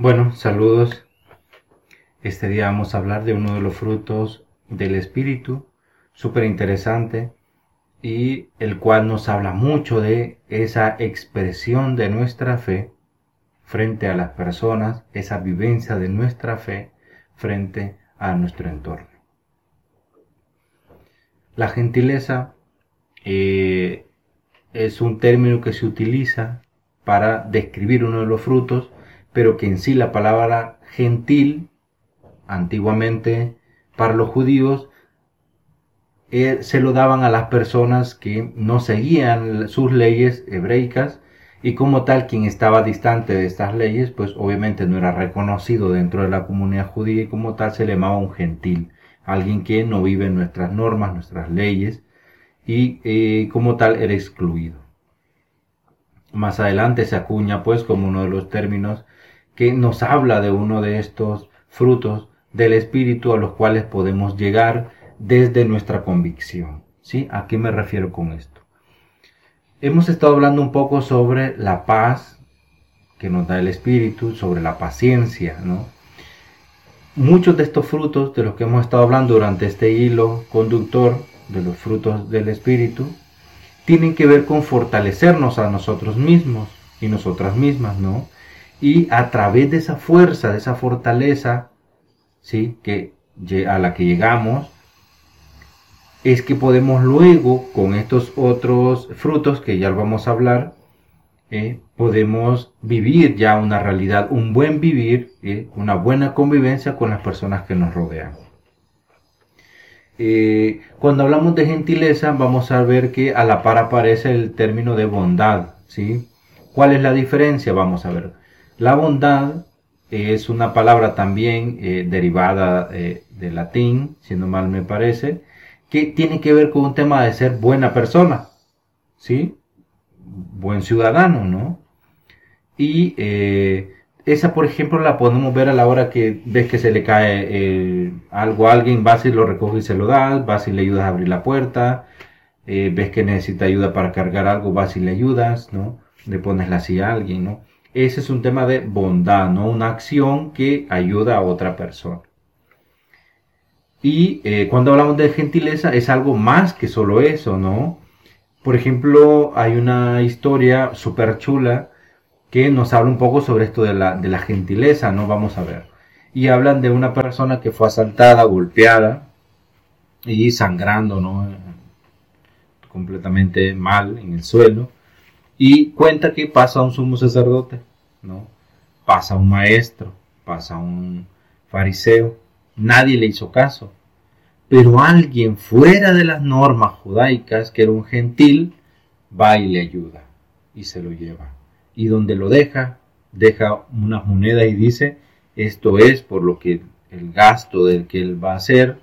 Bueno, saludos. Este día vamos a hablar de uno de los frutos del Espíritu, súper interesante, y el cual nos habla mucho de esa expresión de nuestra fe frente a las personas, esa vivencia de nuestra fe frente a nuestro entorno. La gentileza eh, es un término que se utiliza para describir uno de los frutos pero que en sí la palabra gentil, antiguamente para los judíos, eh, se lo daban a las personas que no seguían sus leyes hebreicas y como tal quien estaba distante de estas leyes pues obviamente no era reconocido dentro de la comunidad judía y como tal se le llamaba un gentil, alguien que no vive en nuestras normas, nuestras leyes y eh, como tal era excluido. Más adelante se acuña pues como uno de los términos que nos habla de uno de estos frutos del Espíritu a los cuales podemos llegar desde nuestra convicción. ¿Sí? ¿A qué me refiero con esto? Hemos estado hablando un poco sobre la paz que nos da el Espíritu, sobre la paciencia, ¿no? Muchos de estos frutos de los que hemos estado hablando durante este hilo conductor de los frutos del Espíritu tienen que ver con fortalecernos a nosotros mismos y nosotras mismas, ¿no? Y a través de esa fuerza, de esa fortaleza, ¿sí? que, a la que llegamos, es que podemos luego, con estos otros frutos que ya vamos a hablar, ¿eh? podemos vivir ya una realidad, un buen vivir, ¿eh? una buena convivencia con las personas que nos rodean. Eh, cuando hablamos de gentileza, vamos a ver que a la par aparece el término de bondad. ¿sí? ¿Cuál es la diferencia? Vamos a ver. La bondad es una palabra también eh, derivada eh, del latín, si no mal me parece, que tiene que ver con un tema de ser buena persona, ¿sí? Buen ciudadano, ¿no? Y eh, esa, por ejemplo, la podemos ver a la hora que ves que se le cae algo a alguien, vas y lo recoges y se lo das, vas y le ayudas a abrir la puerta, ves que necesita ayuda para cargar algo, vas y le ayudas, ¿no? Le pones la silla a alguien, ¿no? Ese es un tema de bondad, ¿no? Una acción que ayuda a otra persona. Y eh, cuando hablamos de gentileza es algo más que solo eso, ¿no? Por ejemplo, hay una historia súper chula que nos habla un poco sobre esto de la, de la gentileza, ¿no? Vamos a ver. Y hablan de una persona que fue asaltada, golpeada y sangrando, ¿no? Completamente mal en el suelo y cuenta que pasa un sumo sacerdote, ¿no? Pasa un maestro, pasa un fariseo, nadie le hizo caso. Pero alguien fuera de las normas judaicas, que era un gentil, va y le ayuda y se lo lleva. Y donde lo deja, deja unas monedas y dice, esto es por lo que el gasto del que él va a hacer,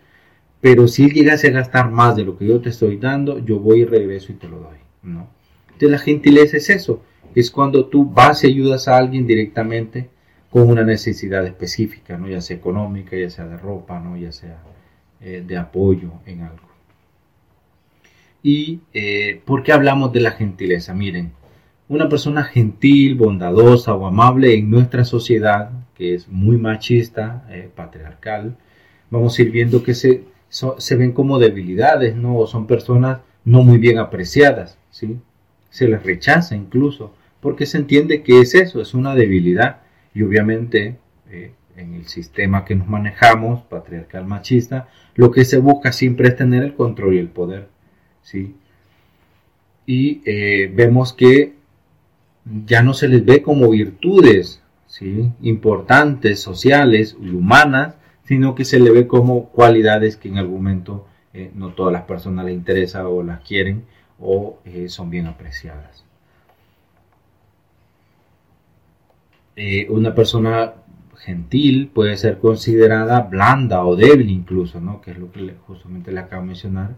pero si él llegase a gastar más de lo que yo te estoy dando, yo voy y regreso y te lo doy, ¿no? Entonces la gentileza es eso, es cuando tú vas y ayudas a alguien directamente con una necesidad específica, ¿no? ya sea económica, ya sea de ropa, ¿no? ya sea eh, de apoyo en algo. ¿Y eh, por qué hablamos de la gentileza? Miren, una persona gentil, bondadosa o amable en nuestra sociedad, que es muy machista, eh, patriarcal, vamos a ir viendo que se, se ven como debilidades, ¿no? O son personas no muy bien apreciadas, ¿sí? Se les rechaza incluso, porque se entiende que es eso, es una debilidad. Y obviamente eh, en el sistema que nos manejamos, patriarcal machista, lo que se busca siempre es tener el control y el poder. ¿sí? Y eh, vemos que ya no se les ve como virtudes ¿sí? importantes, sociales y humanas, sino que se le ve como cualidades que en algún momento eh, no todas las personas les interesa o las quieren o eh, son bien apreciadas. Eh, una persona gentil puede ser considerada blanda o débil incluso, ¿no? que es lo que justamente le acabo de mencionar,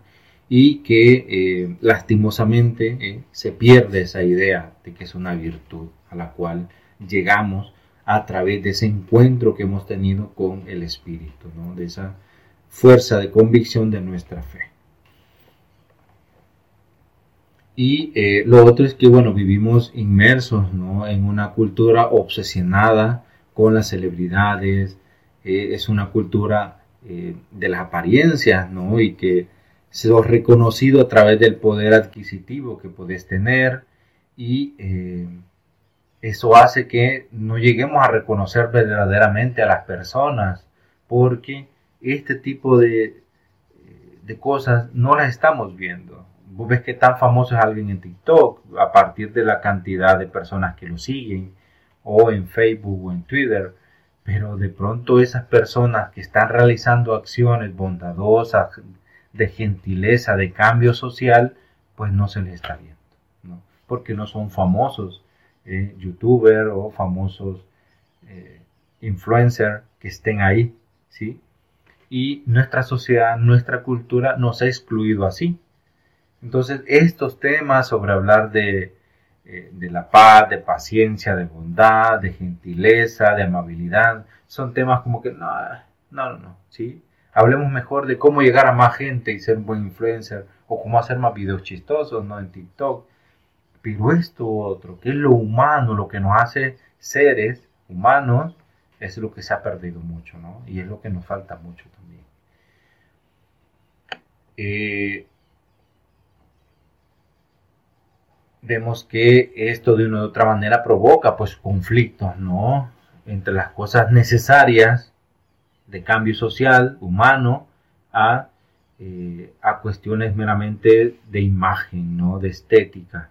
y que eh, lastimosamente se pierde esa idea de que es una virtud a la cual llegamos a través de ese encuentro que hemos tenido con el Espíritu, ¿no? de esa fuerza de convicción de nuestra fe. Y eh, lo otro es que, bueno, vivimos inmersos en una cultura obsesionada con las celebridades, eh, es una cultura eh, de las apariencias, ¿no? Y que se ha reconocido a través del poder adquisitivo que puedes tener y eso hace que no lleguemos a reconocer verdaderamente a las personas porque este tipo de, de cosas no las estamos viendo. Vos ves que tan famoso es alguien en TikTok a partir de la cantidad de personas que lo siguen o en Facebook o en Twitter pero de pronto esas personas que están realizando acciones bondadosas, de gentileza, de cambio social, pues no se les está viendo, ¿no? porque no son famosos eh, youtubers o famosos eh, influencers que estén ahí, ¿sí? Y nuestra sociedad, nuestra cultura nos ha excluido así. Entonces, estos temas sobre hablar de eh, de la paz, de paciencia, de bondad, de gentileza, de amabilidad. Son temas como que no, no, no, ¿sí? Hablemos mejor de cómo llegar a más gente y ser un buen influencer o cómo hacer más videos chistosos, ¿no? En TikTok. Pero esto otro, que es lo humano, lo que nos hace seres humanos, es lo que se ha perdido mucho, ¿no? Y es lo que nos falta mucho también. Eh, vemos que esto de una u otra manera provoca pues conflictos, ¿no? Entre las cosas necesarias de cambio social, humano, a, eh, a cuestiones meramente de imagen, ¿no? De estética.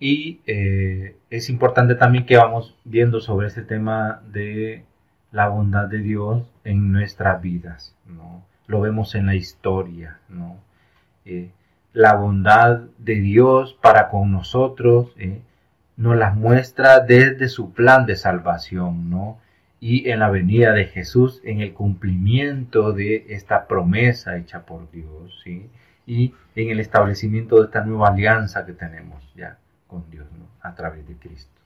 Y eh, es importante también que vamos viendo sobre este tema de la bondad de Dios en nuestras vidas, ¿no? Lo vemos en la historia, ¿no? Eh, la bondad de Dios para con nosotros, ¿eh? nos las muestra desde su plan de salvación, ¿no? Y en la venida de Jesús, en el cumplimiento de esta promesa hecha por Dios, ¿sí? Y en el establecimiento de esta nueva alianza que tenemos ya con Dios, ¿no? A través de Cristo.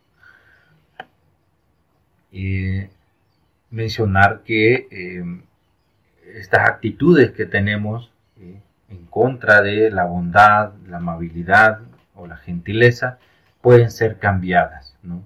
Mencionar que eh, estas actitudes que tenemos. En contra de la bondad, la amabilidad o la gentileza pueden ser cambiadas. ¿no?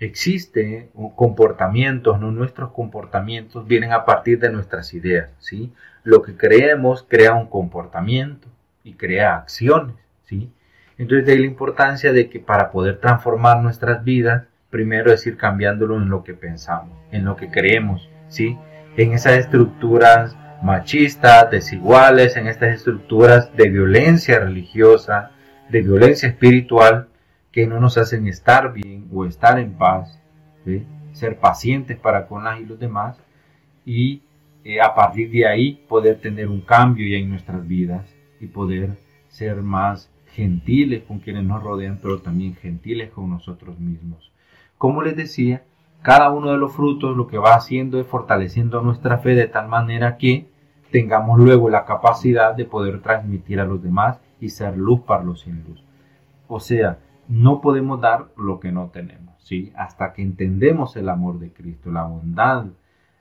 Existen comportamientos, ¿no? nuestros comportamientos vienen a partir de nuestras ideas. ¿sí? Lo que creemos crea un comportamiento y crea acciones. ¿sí? Entonces de ahí la importancia de que para poder transformar nuestras vidas, primero es ir cambiándolo en lo que pensamos, en lo que creemos, ¿sí? en esas estructuras machistas, desiguales, en estas estructuras de violencia religiosa, de violencia espiritual, que no nos hacen estar bien o estar en paz, ser pacientes para con las y los demás, y eh, a partir de ahí poder tener un cambio ya en nuestras vidas y poder ser más gentiles con quienes nos rodean, pero también gentiles con nosotros mismos. Como les decía, cada uno de los frutos lo que va haciendo es fortaleciendo nuestra fe de tal manera que tengamos luego la capacidad de poder transmitir a los demás y ser luz para los sin luz. O sea, no podemos dar lo que no tenemos, ¿sí? Hasta que entendemos el amor de Cristo, la bondad,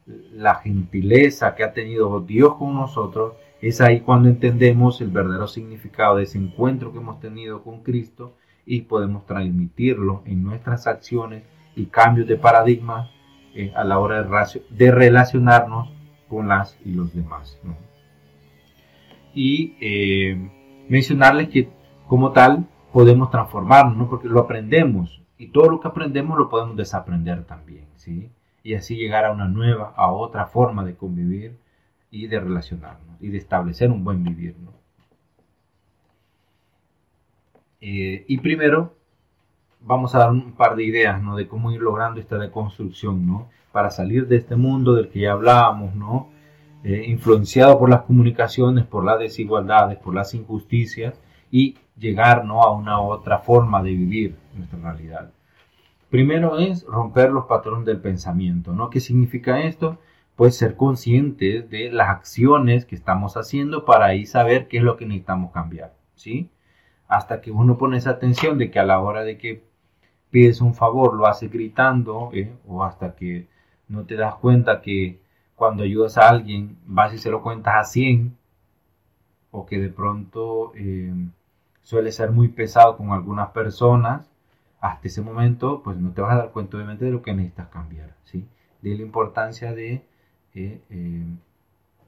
la gentileza que ha tenido Dios con nosotros, es ahí cuando entendemos el verdadero significado de ese encuentro que hemos tenido con Cristo y podemos transmitirlo en nuestras acciones y cambios de paradigma eh, a la hora de, relacionarnos con las y los demás. Y eh, mencionarles que como tal podemos transformarnos, ¿no? porque lo aprendemos y todo lo que aprendemos lo podemos desaprender también, ¿sí? y así llegar a una nueva, a otra forma de convivir y de relacionarnos y de establecer un buen vivir. Eh, y primero vamos a dar un par de ideas, ¿no? De cómo ir logrando esta deconstrucción, ¿no? Para salir de este mundo del que ya hablábamos, ¿no? Eh, influenciado por las comunicaciones, por las desigualdades, por las injusticias y llegar, ¿no? A una otra forma de vivir nuestra realidad. Primero es romper los patrones del pensamiento, ¿no? ¿Qué significa esto? Pues ser conscientes de las acciones que estamos haciendo para ahí saber qué es lo que necesitamos cambiar, ¿sí? Hasta que uno pone esa atención de que a la hora de que pides un favor, lo haces gritando, ¿eh? o hasta que no te das cuenta que cuando ayudas a alguien vas y se lo cuentas a 100, o que de pronto eh, suele ser muy pesado con algunas personas, hasta ese momento, pues no te vas a dar cuenta obviamente de lo que necesitas cambiar, ¿sí? De la importancia de eh, eh,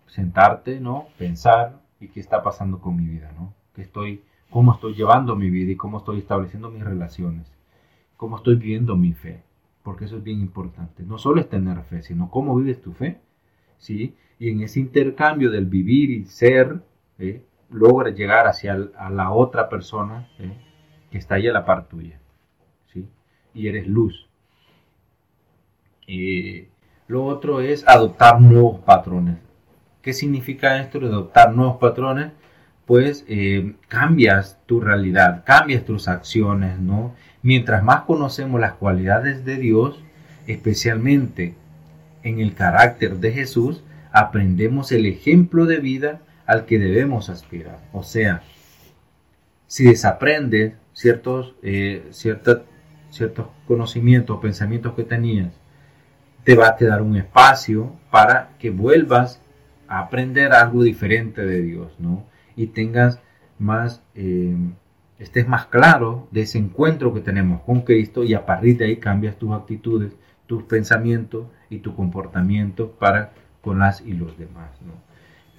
sentarte, ¿no? Pensar y qué está pasando con mi vida, ¿no? ¿Qué estoy, cómo estoy llevando mi vida y cómo estoy estableciendo mis relaciones, cómo estoy viviendo mi fe, porque eso es bien importante. No solo es tener fe, sino cómo vives tu fe, ¿sí? Y en ese intercambio del vivir y ser, ¿eh? logra llegar hacia a la otra persona ¿eh? que está ahí a la par tuya. ¿sí? Y eres luz. lo otro es adoptar nuevos patrones. ¿Qué significa esto de adoptar nuevos patrones? Pues eh, cambias tu realidad, cambias tus acciones, ¿no? Mientras más conocemos las cualidades de Dios, especialmente en el carácter de Jesús, aprendemos el ejemplo de vida al que debemos aspirar. O sea, si desaprendes ciertos, eh, ciertos conocimientos pensamientos que tenías, te va a quedar un espacio para que vuelvas a aprender algo diferente de Dios, ¿no? Y tengas más, eh, estés más claro de ese encuentro que tenemos con Cristo y a partir de ahí cambias tus actitudes, tus pensamientos y tu comportamiento para con las y los demás, ¿no?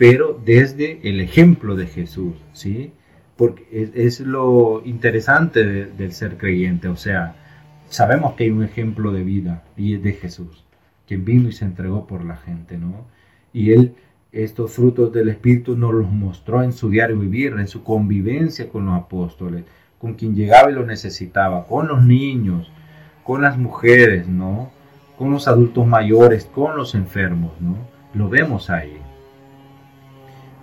pero desde el ejemplo de Jesús, ¿sí? Porque es, lo interesante del ser creyente, o sea, sabemos que hay un ejemplo de vida y es de Jesús, quien vino y se entregó por la gente, ¿no? Y él estos frutos del Espíritu nos los mostró en su diario vivir, en su convivencia con los apóstoles, con quien llegaba y lo necesitaba, con los niños, con las mujeres, ¿no? Con los adultos mayores, con los enfermos, ¿no? Lo vemos ahí.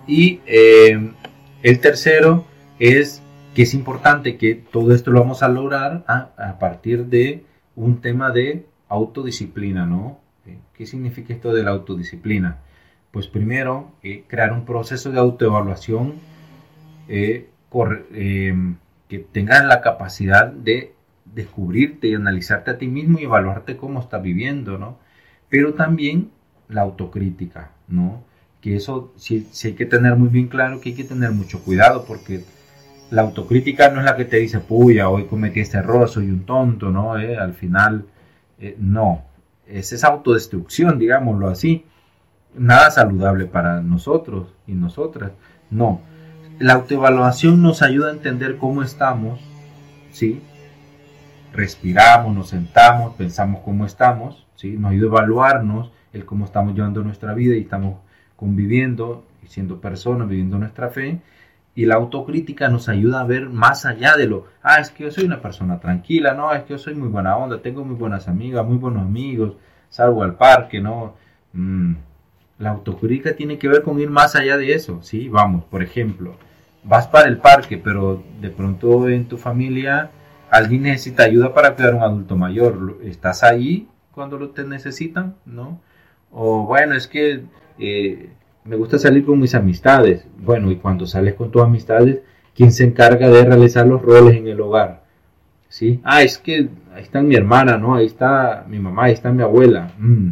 Y eh, el tercero es que es importante que todo esto lo vamos a lograr a, partir de un tema de autodisciplina, ¿no? Eh, ¿Qué significa esto de la autodisciplina? Pues primero, eh, crear un proceso de autoevaluación que tengas la capacidad de descubrirte y analizarte a ti mismo y evaluarte cómo estás viviendo, ¿no? Pero también la autocrítica, ¿no? que eso sí, hay que tener muy bien claro que hay que tener mucho cuidado porque la autocrítica no es la que te dice, puya, hoy cometí este error, soy un tonto, ¿no? Eh, al final, eh, no, es esa autodestrucción, digámoslo así, nada saludable para nosotros y nosotras, no. La autoevaluación nos ayuda a entender cómo estamos, ¿sí? Respiramos, nos sentamos, pensamos cómo estamos, ¿sí? Nos ayuda a evaluarnos el cómo estamos llevando nuestra vida y estamos conviviendo y siendo personas, viviendo nuestra fe. Y la autocrítica nos ayuda a ver más allá de lo, ah, es que yo soy una persona tranquila, no, es que yo soy muy buena onda, tengo muy buenas amigas, muy buenos amigos, salgo al parque, ¿no? Mm, la autocrítica tiene que ver con ir más allá de eso, ¿sí? Vamos, por ejemplo, vas para el parque, pero de pronto en tu familia alguien necesita ayuda para cuidar a un adulto mayor, ¿estás ahí cuando lo te necesitan? ¿No? O bueno, es que eh, me gusta salir con mis amistades. Bueno, y cuando sales con tus amistades, ¿quién se encarga de realizar los roles en el hogar? ¿Sí? Ah, es que ahí está mi hermana, ¿no? Ahí está mi mamá, ahí está mi abuela. Mm,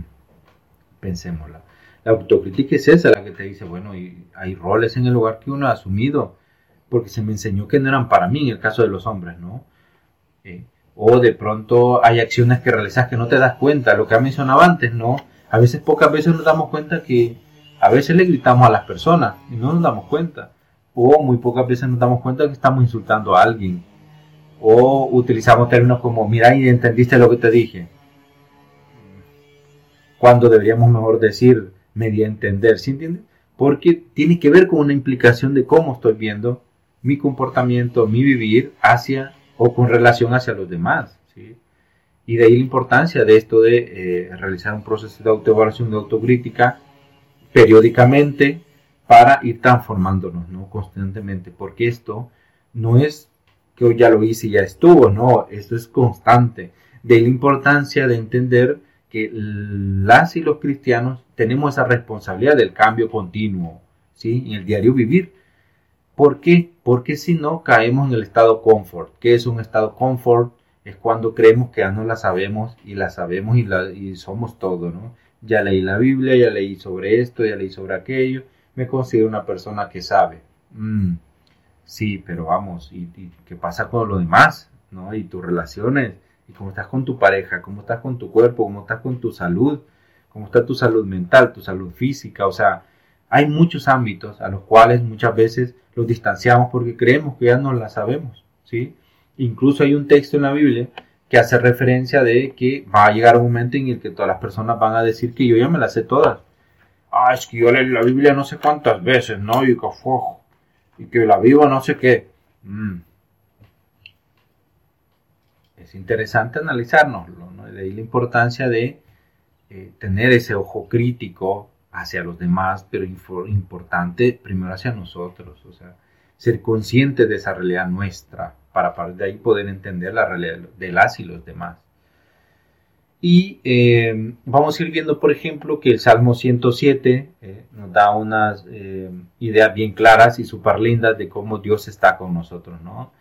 pensémosla. La autocrítica es esa la que te dice, bueno, y hay roles en el hogar que uno ha asumido porque se me enseñó que no eran para mí en el caso de los hombres, ¿no? Eh, o de pronto hay acciones que realizas que no te das cuenta, lo que ha mencionado antes, ¿no? A veces, pocas veces nos damos cuenta que a veces le gritamos a las personas y no nos damos cuenta. O muy pocas veces nos damos cuenta que estamos insultando a alguien. O utilizamos términos como, mira y entendiste lo que te dije. Cuando deberíamos mejor decir, me di a entender, ¿sí entiendes? Porque tiene que ver con una implicación de cómo estoy viendo mi comportamiento, mi vivir hacia o con relación hacia los demás. ¿sí? Y de ahí la importancia de esto de eh, realizar un proceso de autoevaluación, de autocrítica periódicamente para ir transformándonos ¿no? constantemente, porque esto no es que hoy ya lo hice y ya estuvo, no, esto es constante. De ahí la importancia de entender que las y los cristianos tenemos esa responsabilidad del cambio continuo, ¿sí? En el diario vivir. ¿Por qué? Porque si no caemos en el estado confort. ¿Qué es un estado confort? es cuando creemos que ya no la sabemos y la sabemos y, la, y somos todo, ¿no? Ya leí la Biblia, ya leí sobre esto, ya leí sobre aquello, me considero una persona que sabe. Mm, sí, pero vamos, ¿y, qué pasa con lo demás? ¿no? Y tus relaciones, y cómo estás con tu pareja, cómo estás con tu cuerpo, cómo estás con tu salud, cómo está tu salud mental, tu salud física, o sea, hay muchos ámbitos a los cuales muchas veces los distanciamos porque creemos que ya no la sabemos, ¿sí? Incluso hay un texto en la Biblia que hace referencia de que va a llegar un momento en el que todas las personas van a decir que yo ya me las sé todas. Ah, es que yo leo la Biblia no sé cuántas veces, ¿no? Y que, y que la vivo no sé qué. Mm. Es interesante analizárnoslo, ¿no? De ahí la importancia de eh, tener ese ojo crítico hacia los demás, pero importante primero hacia nosotros, o sea, ser conscientes de esa realidad nuestra, para de ahí poder entender la realidad de las y los demás. Y eh, vamos a ir viendo, por ejemplo, que el Salmo 107 eh, nos da unas eh, ideas bien claras y súper lindas de cómo Dios está con nosotros, ¿no?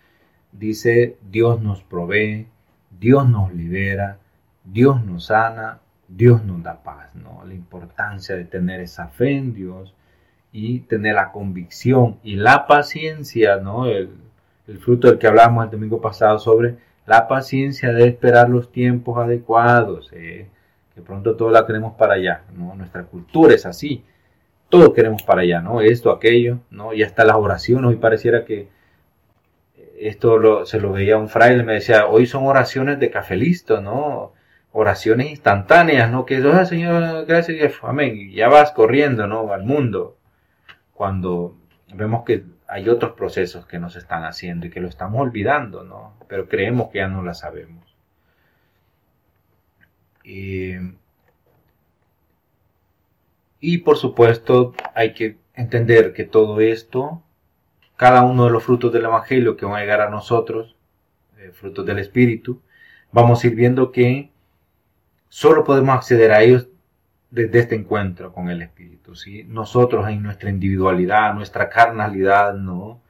Dice, Dios nos provee, Dios nos libera, Dios nos sana, Dios nos da paz, ¿no? La importancia de tener esa fe en Dios y tener la convicción y la paciencia, ¿no? El, fruto del que hablamos el domingo pasado sobre la paciencia de esperar los tiempos adecuados, ¿eh? que pronto todo la queremos para allá, ¿no? Nuestra cultura es así, todo queremos para allá, ¿no? Esto, aquello, ¿no? Y hasta las oraciones, hoy pareciera que esto se lo veía un fraile, me decía, hoy son oraciones de café listo, ¿no? oraciones instantáneas, ¿no? Que, ah, Señor, gracias, amén, y ya vas corriendo, ¿no? Al mundo. Cuando vemos que hay otros procesos que nos están haciendo y que lo estamos olvidando, ¿no? Pero creemos que ya no la sabemos. y por supuesto hay que entender que todo esto, cada uno de los frutos del Evangelio que van a llegar a nosotros, eh, frutos del Espíritu, vamos a ir viendo que Solo podemos acceder a ellos desde este encuentro con el Espíritu. ¿sí? Nosotros en nuestra individualidad, nuestra carnalidad, no,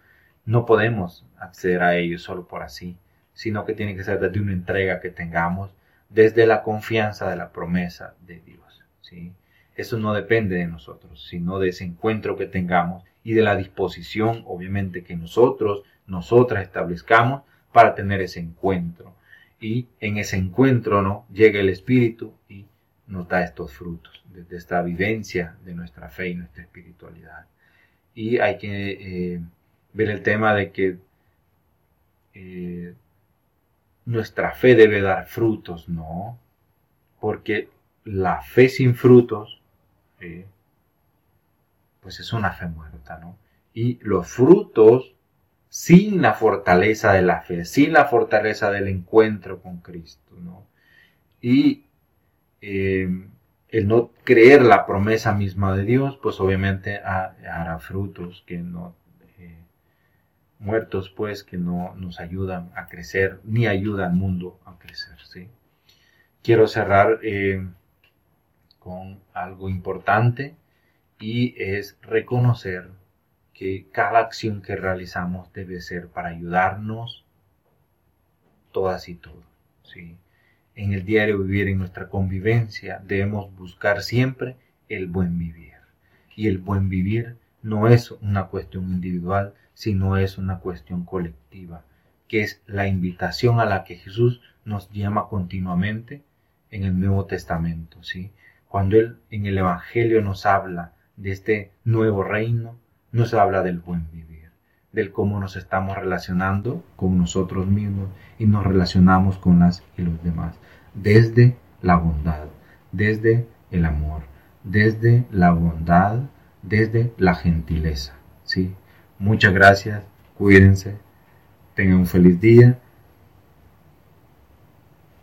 no podemos acceder a ellos solo por así, sino que tiene que ser desde una entrega que tengamos, desde la confianza de la promesa de Dios. ¿sí? Eso no depende de nosotros, sino de ese encuentro que tengamos y de la disposición, obviamente, que nosotros, nosotras establezcamos para tener ese encuentro y en ese encuentro no llega el Espíritu y nos da estos frutos desde esta vivencia de nuestra fe y nuestra espiritualidad. Y hay que eh, ver el tema de que eh, nuestra fe debe dar frutos, ¿no? Porque la fe sin frutos, eh, pues es una fe muerta, ¿no? Y los frutos sin la fortaleza de la fe, sin la fortaleza del encuentro con Cristo, ¿no? Y eh, el no creer la promesa misma de Dios, pues obviamente hará frutos que no, eh, muertos pues, que no nos ayudan a crecer, ni ayudan al mundo a crecer, ¿sí? Quiero cerrar eh, con algo importante y es reconocer que cada acción que realizamos debe ser para ayudarnos todas y todos. ¿sí? En el diario vivir, en nuestra convivencia, debemos buscar siempre el buen vivir. Y el buen vivir no es una cuestión individual, sino es una cuestión colectiva, que es la invitación a la que Jesús nos llama continuamente en el Nuevo Testamento. ¿sí? Cuando Él en el Evangelio nos habla de este nuevo reino, nos habla del buen vivir, del cómo nos estamos relacionando con nosotros mismos y nos relacionamos con las y los demás, desde la bondad, desde el amor, desde la bondad, desde la gentileza. ¿sí? Muchas gracias, cuídense, tengan un feliz día